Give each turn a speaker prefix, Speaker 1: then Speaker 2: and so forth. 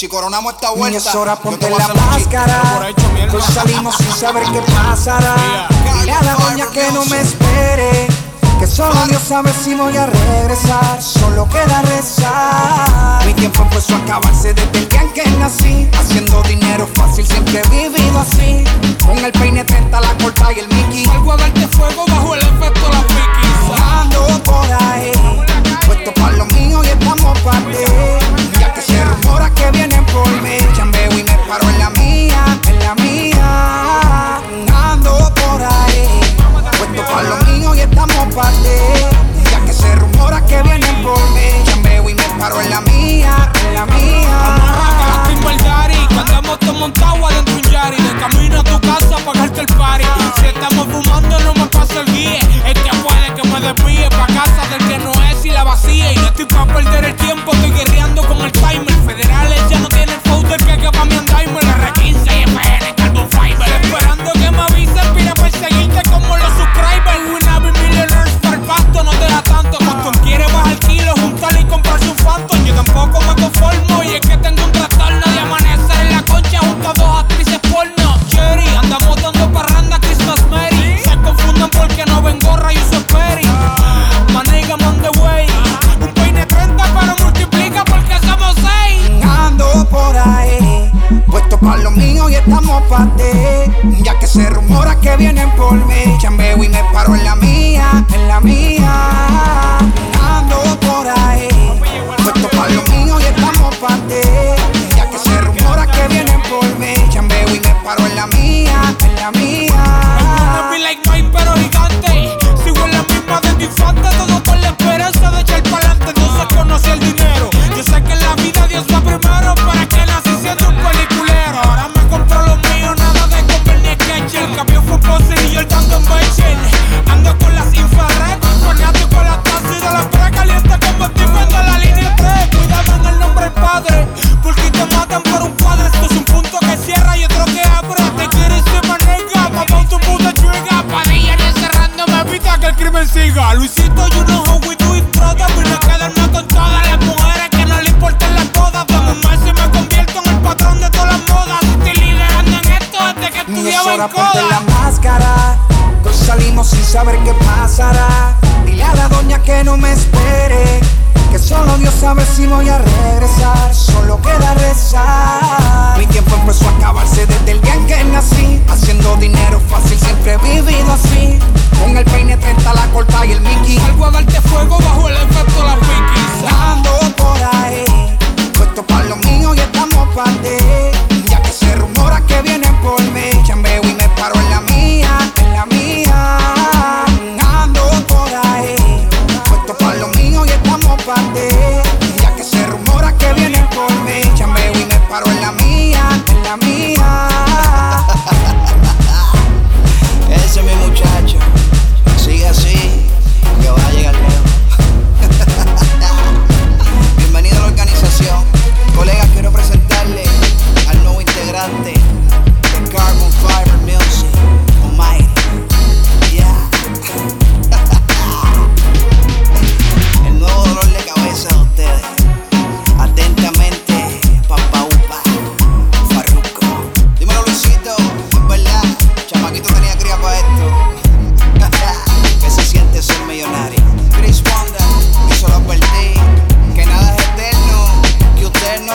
Speaker 1: Si coronamos esta vuelta,
Speaker 2: es hora ponte la máscara. Hoy salimos sin saber qué pasará. Dile a la doña que no me espere. Que solo Dios sabe si voy a regresar. Solo queda rezar. Mi tiempo empezó a acabarse desde el día en que nací. Haciendo dinero fácil
Speaker 3: sin estoy pa' perder el tiempo,
Speaker 2: estamos pa' ti. Ya que se rumora que vienen por mí. Chambeo y me paro
Speaker 3: el. me siga. Luisito, you know how we do it, brother. Voy a quedarme con todas las mujeres que no le importan las bodas. Vamos más y me convierto en el patrón de todas las modas. Estoy liderando en esto desde que estudiaba en
Speaker 2: coda. la máscara. Hoy salimos sin saber qué pasará. Dile a la doña que no me espere. Que solo Dios sabe si voy a regresar. Solo queda rezar.
Speaker 1: Barbara Fiber milkshake on my yeah. El nuevo dolor de cabeza de ustedes. Atentamente, papá upa, farruco. Dímelo Luisito, es verdad, chamaquito tenía cría para esto. que se siente ser millonario. Chris Wanda, que solo perdí, que nada es eterno, que usted no